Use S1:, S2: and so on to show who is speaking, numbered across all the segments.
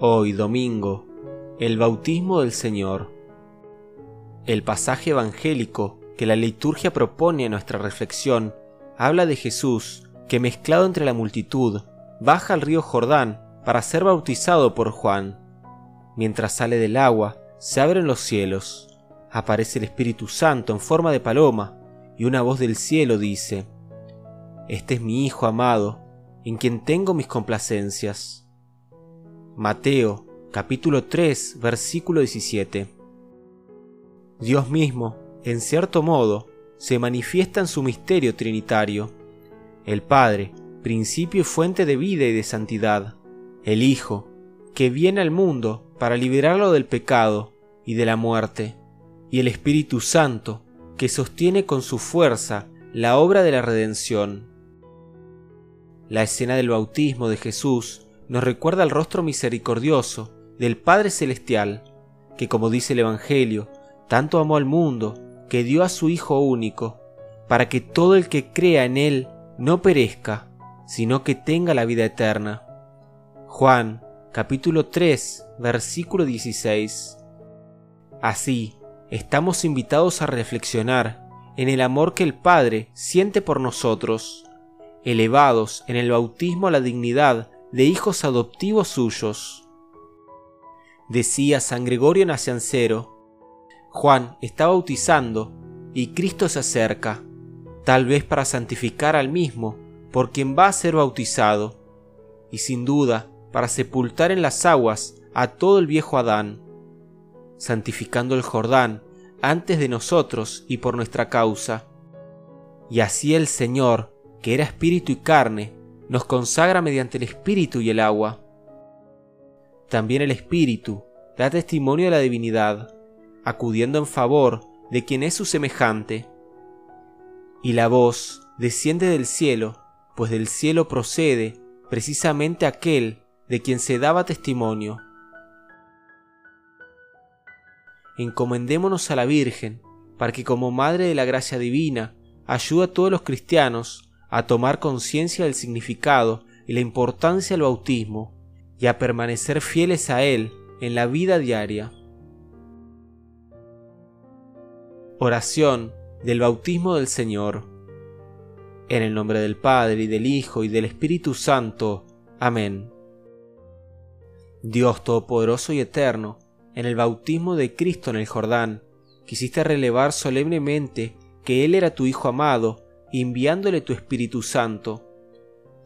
S1: Hoy, domingo, el bautismo del Señor. El pasaje evangélico que la liturgia propone a nuestra reflexión habla de Jesús que mezclado entre la multitud baja al río Jordán para ser bautizado por Juan. Mientras sale del agua, se abren los cielos, aparece el Espíritu Santo en forma de paloma y una voz del cielo dice, Este es mi Hijo amado, en quien tengo mis complacencias. Mateo capítulo 3 versículo 17. Dios mismo, en cierto modo, se manifiesta en su misterio trinitario. El Padre, principio y fuente de vida y de santidad. El Hijo, que viene al mundo para liberarlo del pecado y de la muerte. Y el Espíritu Santo, que sostiene con su fuerza la obra de la redención. La escena del bautismo de Jesús nos recuerda el rostro misericordioso del Padre Celestial, que como dice el Evangelio, tanto amó al mundo que dio a su Hijo único, para que todo el que crea en Él no perezca, sino que tenga la vida eterna. Juan capítulo 3 versículo 16. Así, estamos invitados a reflexionar en el amor que el Padre siente por nosotros, elevados en el bautismo a la dignidad de hijos adoptivos suyos. Decía San Gregorio Naciancero, Juan está bautizando y Cristo se acerca, tal vez para santificar al mismo por quien va a ser bautizado, y sin duda para sepultar en las aguas a todo el viejo Adán, santificando el Jordán antes de nosotros y por nuestra causa. Y así el Señor, que era espíritu y carne, nos consagra mediante el Espíritu y el agua. También el Espíritu da testimonio de la divinidad, acudiendo en favor de quien es su semejante. Y la voz desciende del cielo, pues del cielo procede precisamente aquel de quien se daba testimonio. Encomendémonos a la Virgen, para que como Madre de la Gracia Divina ayude a todos los cristianos a tomar conciencia del significado y la importancia del bautismo y a permanecer fieles a él en la vida diaria. Oración del bautismo del Señor. En el nombre del Padre y del Hijo y del Espíritu Santo. Amén. Dios Todopoderoso y Eterno, en el bautismo de Cristo en el Jordán, quisiste relevar solemnemente que Él era tu Hijo amado enviándole tu Espíritu Santo.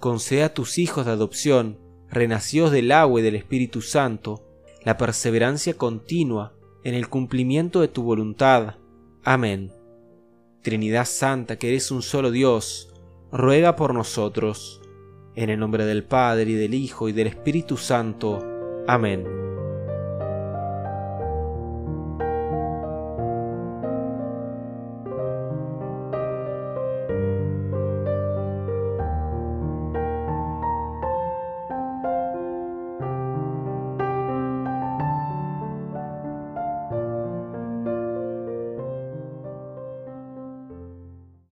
S1: Conceda a tus hijos de adopción, renacidos del agua y del Espíritu Santo, la perseverancia continua en el cumplimiento de tu voluntad. Amén. Trinidad Santa, que eres un solo Dios, ruega por nosotros. En el nombre del Padre y del Hijo y del Espíritu Santo. Amén.